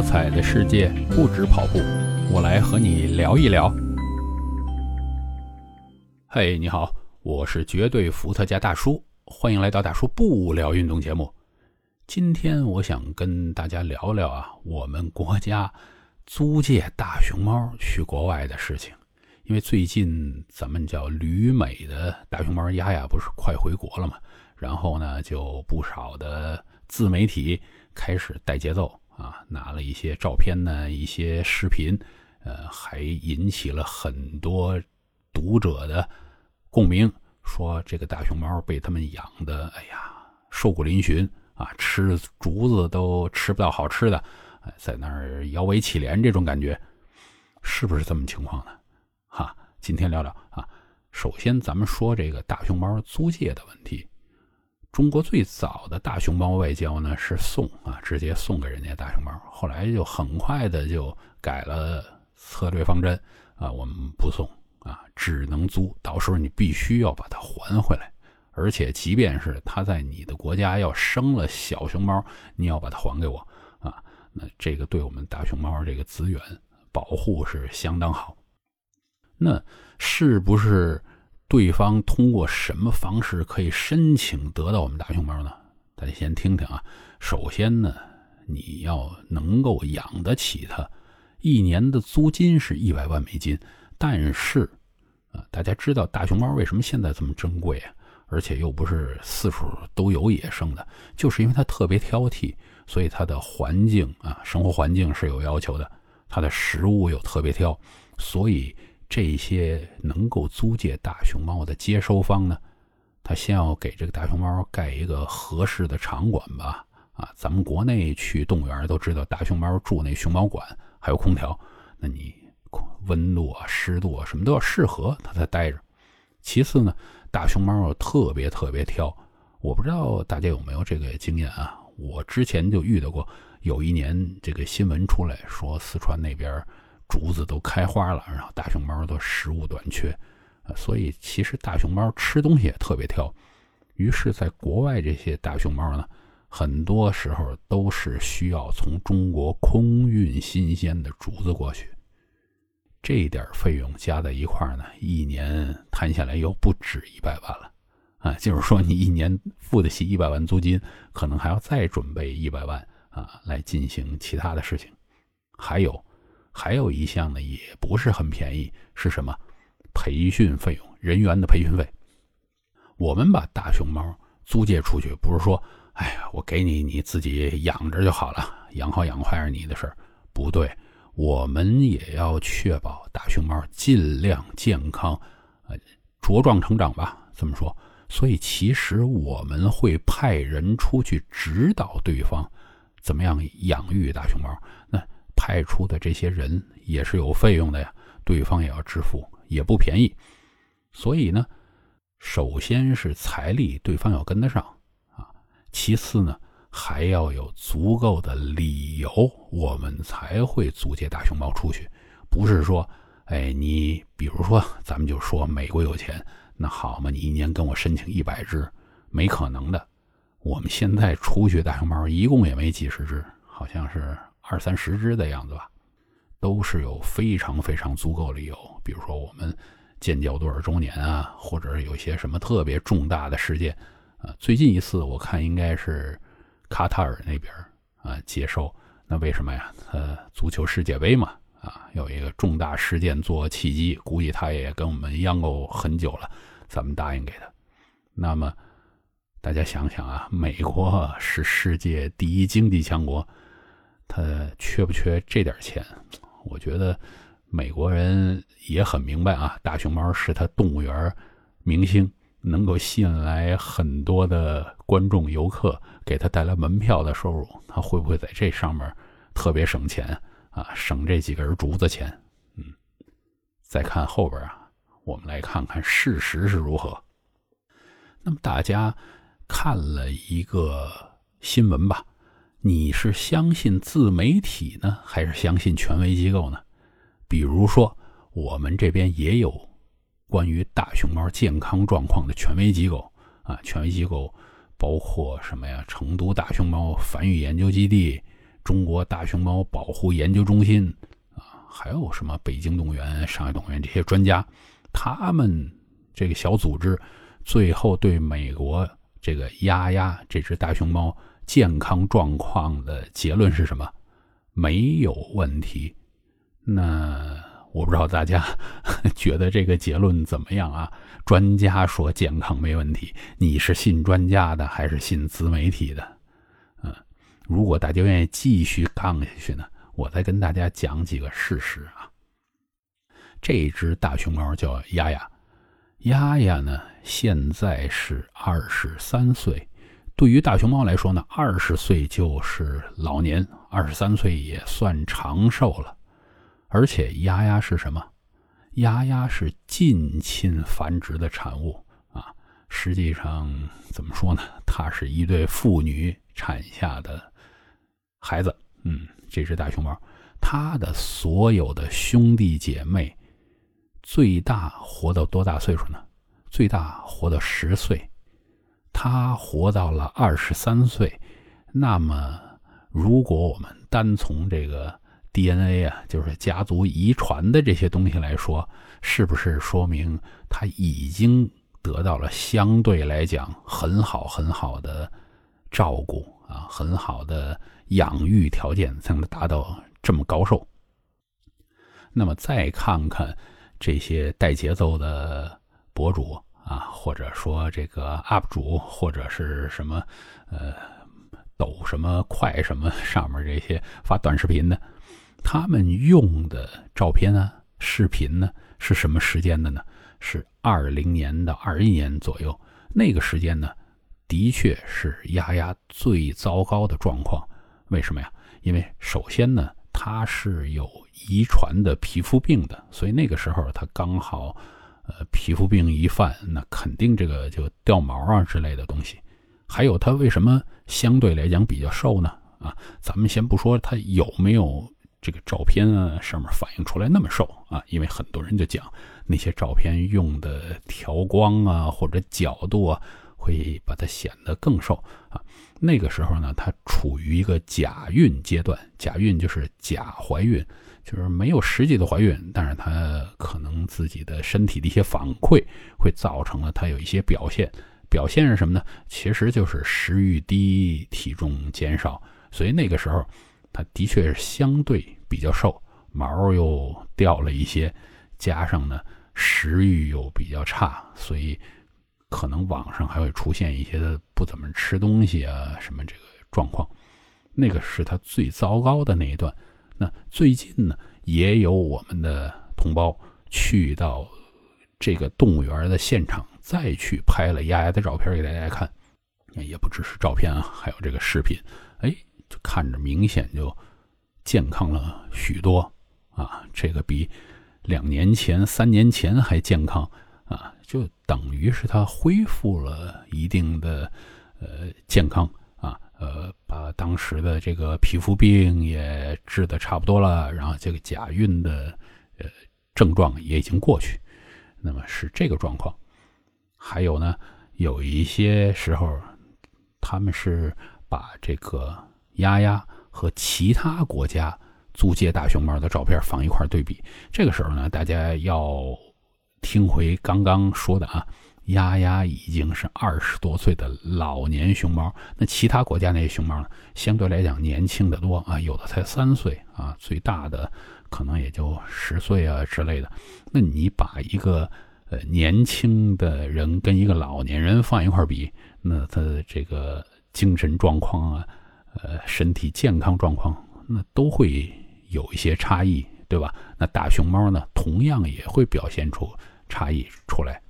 多彩的世界不止跑步，我来和你聊一聊。嘿，你好，我是绝对伏特加大叔，欢迎来到大叔不聊运动节目。今天我想跟大家聊聊啊，我们国家租借大熊猫去国外的事情。因为最近咱们叫旅美的大熊猫丫丫不是快回国了嘛，然后呢，就不少的自媒体开始带节奏。啊，拿了一些照片呢，一些视频，呃，还引起了很多读者的共鸣，说这个大熊猫被他们养的，哎呀，瘦骨嶙峋啊，吃竹子都吃不到好吃的，在那儿摇尾乞怜，这种感觉是不是这么情况呢？哈，今天聊聊啊，首先咱们说这个大熊猫租借的问题。中国最早的大熊猫外交呢是送啊，直接送给人家大熊猫。后来就很快的就改了策略方针啊，我们不送啊，只能租。到时候你必须要把它还回来，而且即便是它在你的国家要生了小熊猫，你要把它还给我啊。那这个对我们大熊猫这个资源保护是相当好。那是不是？对方通过什么方式可以申请得到我们大熊猫呢？大家先听听啊。首先呢，你要能够养得起它，一年的租金是一百万美金。但是啊，大家知道大熊猫为什么现在这么珍贵啊？而且又不是四处都有野生的，就是因为它特别挑剔，所以它的环境啊，生活环境是有要求的，它的食物又特别挑，所以。这些能够租借大熊猫的接收方呢，他先要给这个大熊猫盖一个合适的场馆吧。啊，咱们国内去动物园都知道，大熊猫住那熊猫馆还有空调，那你温度啊、湿度啊什么都要适合它才待着。其次呢，大熊猫特别特别挑，我不知道大家有没有这个经验啊？我之前就遇到过，有一年这个新闻出来说四川那边。竹子都开花了，然后大熊猫都食物短缺，啊所以其实大熊猫吃东西也特别挑。于是，在国外这些大熊猫呢，很多时候都是需要从中国空运新鲜的竹子过去。这点费用加在一块呢，一年摊下来又不止一百万了啊！就是说，你一年付得起一百万租金，可能还要再准备一百万啊，来进行其他的事情，还有。还有一项呢，也不是很便宜，是什么？培训费用，人员的培训费。我们把大熊猫租借出去，不是说，哎呀，我给你，你自己养着就好了，养好养坏是你的事儿。不对，我们也要确保大熊猫尽量健康，呃，茁壮成长吧。这么说，所以其实我们会派人出去指导对方怎么样养育大熊猫。那。派出的这些人也是有费用的呀，对方也要支付，也不便宜。所以呢，首先是财力，对方要跟得上啊。其次呢，还要有足够的理由，我们才会租借大熊猫出去。不是说，哎，你比如说，咱们就说美国有钱，那好嘛，你一年跟我申请一百只，没可能的。我们现在出去大熊猫一共也没几十只，好像是。二三十只的样子吧，都是有非常非常足够理由。比如说我们建交多少周年啊，或者是有些什么特别重大的事件啊。最近一次我看应该是卡塔尔那边啊接受。那为什么呀？呃，足球世界杯嘛，啊，有一个重大事件做契机，估计他也跟我们央购很久了，咱们答应给他。那么大家想想啊，美国是世界第一经济强国。他缺不缺这点钱？我觉得美国人也很明白啊。大熊猫是他动物园明星，能够吸引来很多的观众、游客，给他带来门票的收入。他会不会在这上面特别省钱啊？省这几根竹子钱？嗯。再看后边啊，我们来看看事实是如何。那么大家看了一个新闻吧。你是相信自媒体呢，还是相信权威机构呢？比如说，我们这边也有关于大熊猫健康状况的权威机构啊，权威机构包括什么呀？成都大熊猫繁育研究基地、中国大熊猫保护研究中心啊，还有什么北京动物园、上海动物园这些专家，他们这个小组织最后对美国这个丫丫这只大熊猫健康状况的结论是什么？没有问题。那我不知道大家 觉得这个结论怎么样啊？专家说健康没问题，你是信专家的还是信自媒体的？嗯，如果大家愿意继续杠下去呢，我再跟大家讲几个事实啊。这只大熊猫叫丫丫，丫丫呢现在是二十三岁。对于大熊猫来说呢，二十岁就是老年，二十三岁也算长寿了。而且丫丫是什么？丫丫是近亲繁殖的产物啊！实际上怎么说呢？它是一对父女产下的孩子。嗯，这只大熊猫，它的所有的兄弟姐妹，最大活到多大岁数呢？最大活到十岁，他活到了二十三岁。那么，如果我们单从这个。DNA 啊，就是家族遗传的这些东西来说，是不是说明他已经得到了相对来讲很好很好的照顾啊，很好的养育条件，才能达到这么高寿？那么再看看这些带节奏的博主啊，或者说这个 UP 主，或者是什么呃抖什么快什么上面这些发短视频的。他们用的照片呢、视频呢，是什么时间的呢？是二零年到二一年左右。那个时间呢，的确是丫丫最糟糕的状况。为什么呀？因为首先呢，他是有遗传的皮肤病的，所以那个时候他刚好，呃，皮肤病一犯，那肯定这个就掉毛啊之类的东西。还有他为什么相对来讲比较瘦呢？啊，咱们先不说他有没有。这个照片啊，上面反映出来那么瘦啊，因为很多人就讲那些照片用的调光啊或者角度啊，会把它显得更瘦啊。那个时候呢，它处于一个假孕阶段，假孕就是假怀孕，就是没有实际的怀孕，但是她可能自己的身体的一些反馈会造成了她有一些表现，表现是什么呢？其实就是食欲低、体重减少，所以那个时候。她的确是相对比较瘦，毛又掉了一些，加上呢食欲又比较差，所以可能网上还会出现一些不怎么吃东西啊什么这个状况。那个是他最糟糕的那一段。那最近呢，也有我们的同胞去到这个动物园的现场，再去拍了丫丫的照片给大家看，也不只是照片啊，还有这个视频。哎。就看着明显就健康了许多啊，这个比两年前、三年前还健康啊，就等于是他恢复了一定的呃健康，呃，把当时的这个皮肤病也治的差不多了，然后这个假孕的呃症状也已经过去，那么是这个状况。还有呢，有一些时候他们是把这个。丫丫和其他国家租借大熊猫的照片放一块对比，这个时候呢，大家要听回刚刚说的啊，丫丫已经是二十多岁的老年熊猫，那其他国家那些熊猫呢，相对来讲年轻的多啊，有的才三岁啊，最大的可能也就十岁啊之类的。那你把一个呃年轻的人跟一个老年人放一块比，那他的这个精神状况啊。呃，身体健康状况那都会有一些差异，对吧？那大熊猫呢，同样也会表现出差异出来，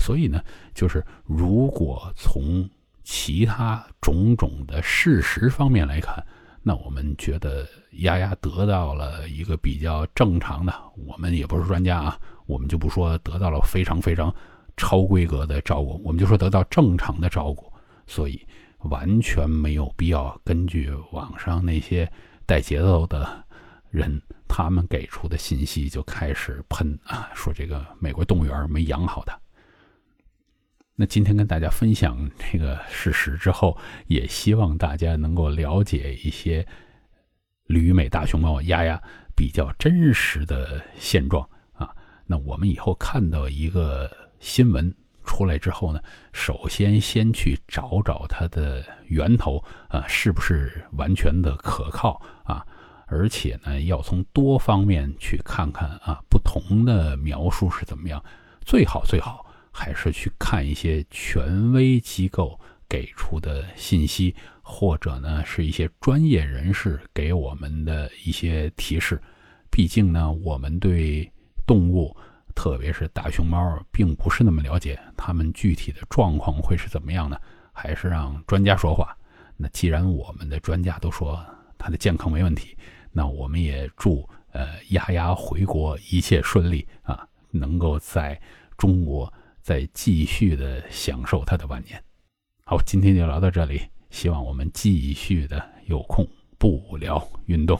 所以呢，就是如果从其他种种的事实方面来看，那我们觉得丫丫得到了一个比较正常的，我们也不是专家啊，我们就不说得到了非常非常超规格的照顾，我们就说得到正常的照顾，所以。完全没有必要根据网上那些带节奏的人他们给出的信息就开始喷啊，说这个美国动物园没养好它。那今天跟大家分享这个事实之后，也希望大家能够了解一些旅美大熊猫丫丫比较真实的现状啊。那我们以后看到一个新闻出来之后呢，首先先去找找它的源头啊，是不是完全的可靠啊？而且呢，要从多方面去看看啊，不同的描述是怎么样。最好最好还是去看一些权威机构给出的信息，或者呢是一些专业人士给我们的一些提示。毕竟呢，我们对动物，特别是大熊猫，并不是那么了解，它们具体的状况会是怎么样呢？还是让专家说话。那既然我们的专家都说它的健康没问题。那我们也祝呃丫丫回国一切顺利啊，能够在中国再继续的享受他的晚年。好，今天就聊到这里，希望我们继续的有空不聊运动。